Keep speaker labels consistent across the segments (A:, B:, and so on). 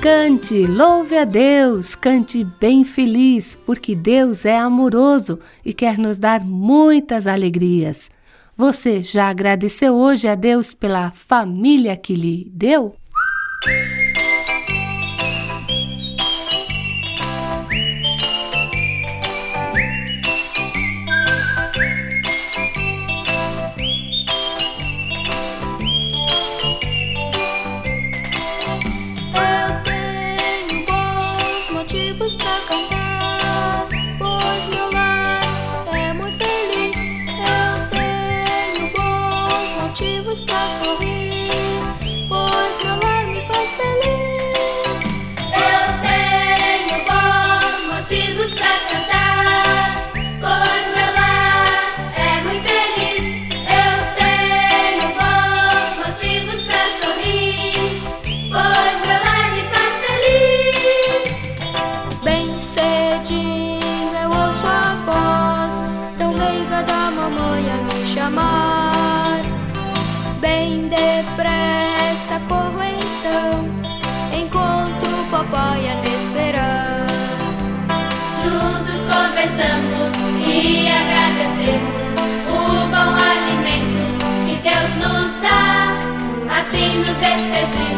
A: cante, louve a Deus,
B: cante bem feliz,
C: porque Deus é amoroso e quer nos dar muitas alegrias. Você já agradeceu hoje a Deus pela família que lhe deu?
B: Assim nos despedimos,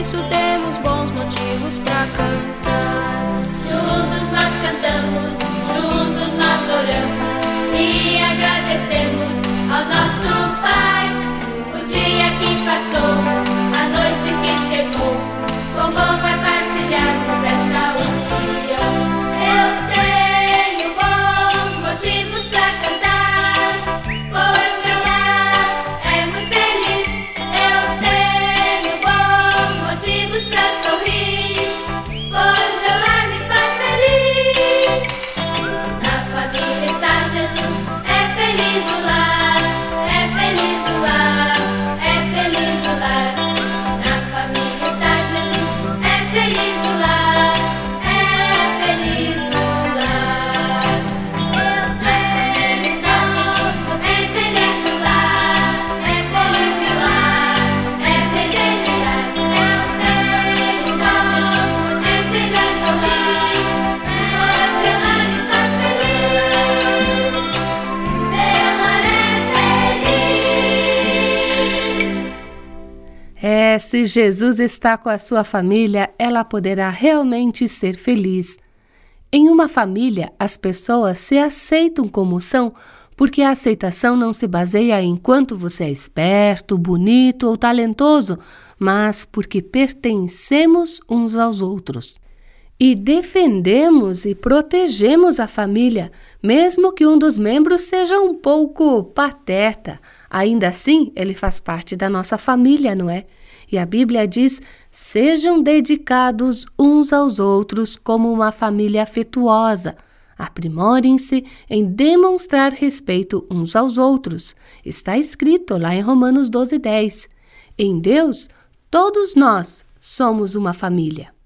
D: isso temos bons motivos pra cantar.
B: Juntos nós cantamos, juntos nós oramos e agradecemos ao nosso Pai.
C: Se Jesus está com a sua família, ela poderá realmente ser feliz. Em uma família, as pessoas se aceitam como são, porque a aceitação não se baseia em quanto você é esperto, bonito ou talentoso, mas porque pertencemos uns aos outros. E defendemos e protegemos a família, mesmo que um dos membros seja um pouco pateta. Ainda assim, ele faz parte da nossa família, não é? E a Bíblia diz: sejam dedicados uns aos outros como uma família afetuosa. Aprimorem-se em demonstrar respeito uns aos outros. Está escrito lá em Romanos 12, 10. Em Deus, todos nós somos uma família.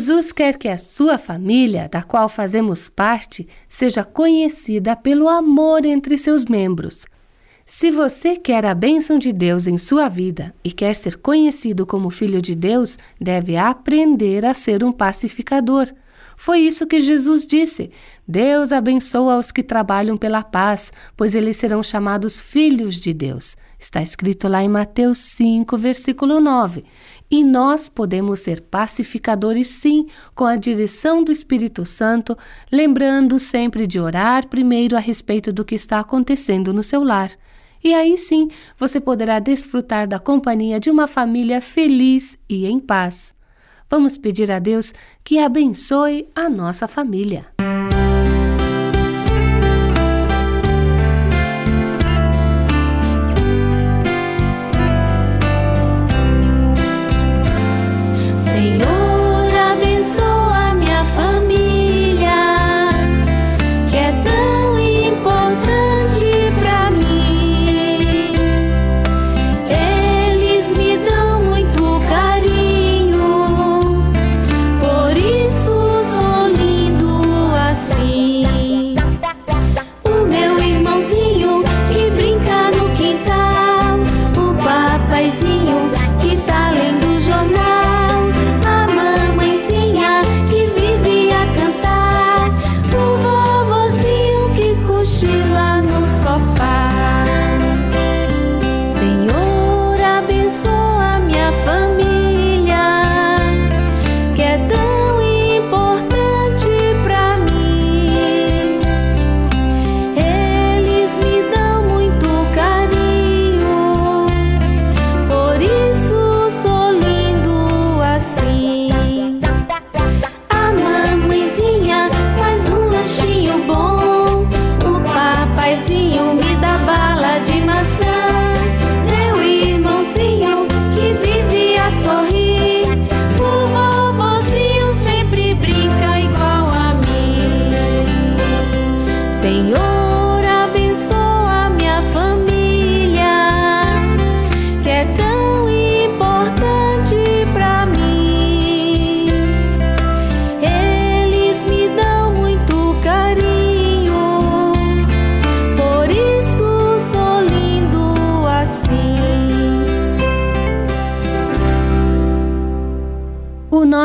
B: Jesus
C: quer que a sua família, da qual fazemos parte, seja conhecida pelo amor entre seus membros. Se você quer a bênção de Deus em sua vida e quer ser conhecido como filho de Deus, deve aprender a ser um pacificador. Foi isso que Jesus disse. Deus abençoa os que trabalham pela paz, pois eles serão chamados filhos de Deus. Está escrito lá em Mateus 5, versículo 9. E nós podemos ser pacificadores, sim, com a direção do Espírito Santo, lembrando sempre de orar primeiro a respeito do que está acontecendo no seu lar. E aí sim você poderá desfrutar da companhia de uma família feliz e em paz. Vamos pedir a Deus que abençoe a nossa família.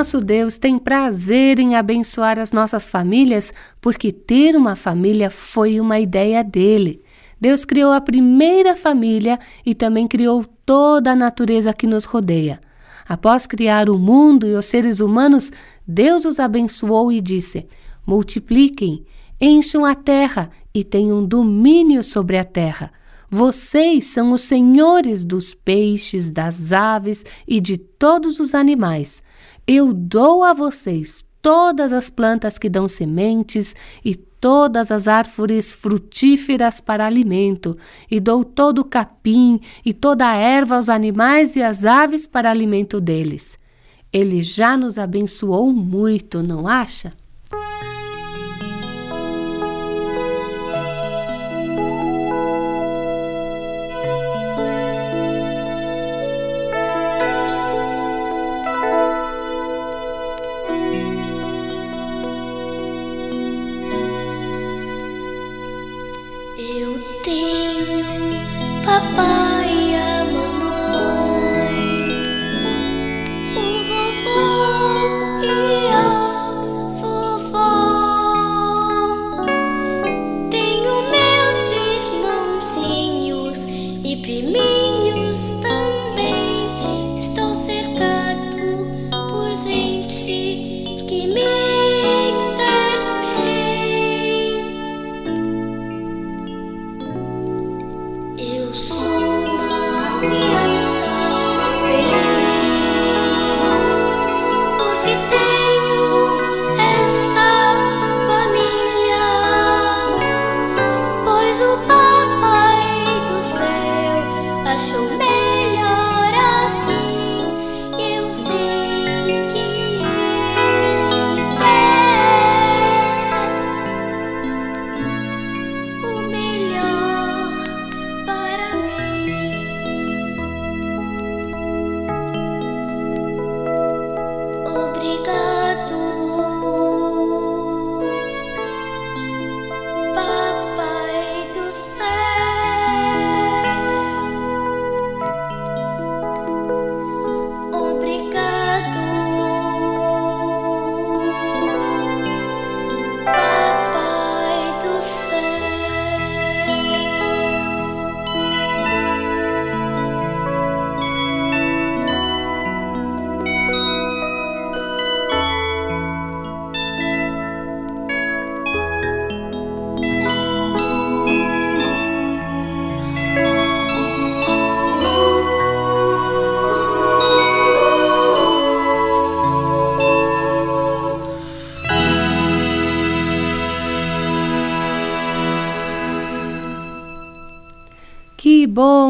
C: Nosso Deus tem prazer em abençoar as nossas famílias porque ter uma família foi uma ideia dele. Deus criou a primeira família e também criou toda a natureza que nos rodeia. Após criar o mundo e os seres humanos, Deus os abençoou e disse: Multipliquem, encham a terra e tenham domínio sobre a terra. Vocês são os senhores dos peixes, das aves e de todos os animais. Eu dou a vocês todas as plantas que dão sementes e todas as árvores frutíferas para alimento, e dou todo o capim e toda a erva aos animais e às aves para alimento deles. Ele já nos abençoou muito, não acha?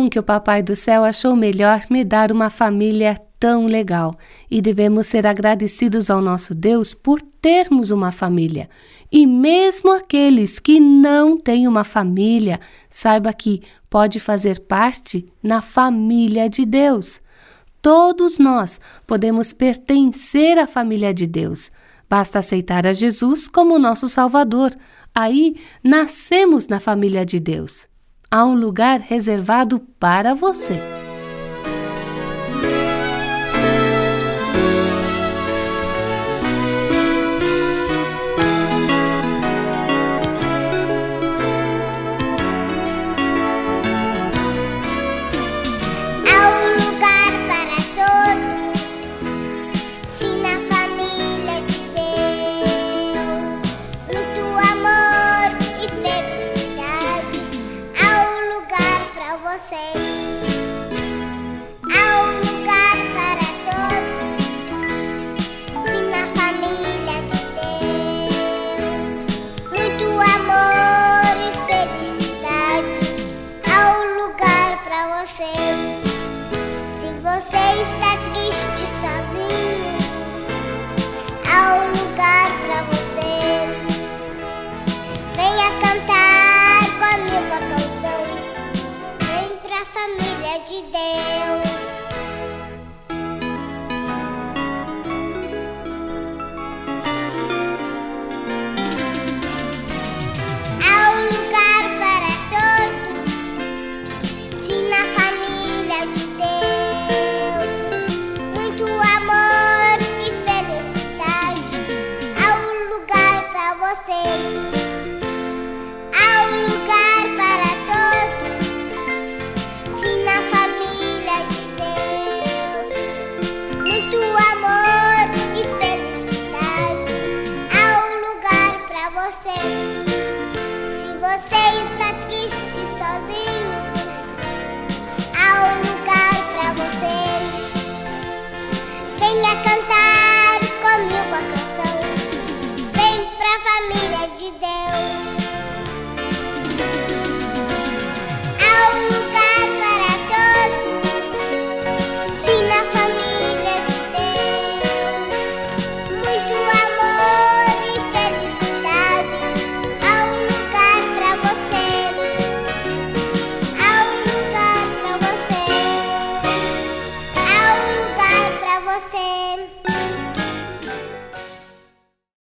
E: Bom que o Papai do Céu achou melhor me dar uma família tão legal e devemos ser agradecidos ao nosso Deus por termos uma família. E mesmo aqueles que não têm uma família, saiba que pode fazer parte na família de Deus. Todos nós podemos pertencer à família de Deus. Basta aceitar a Jesus como nosso Salvador. Aí nascemos na família de Deus. Há um lugar reservado para você.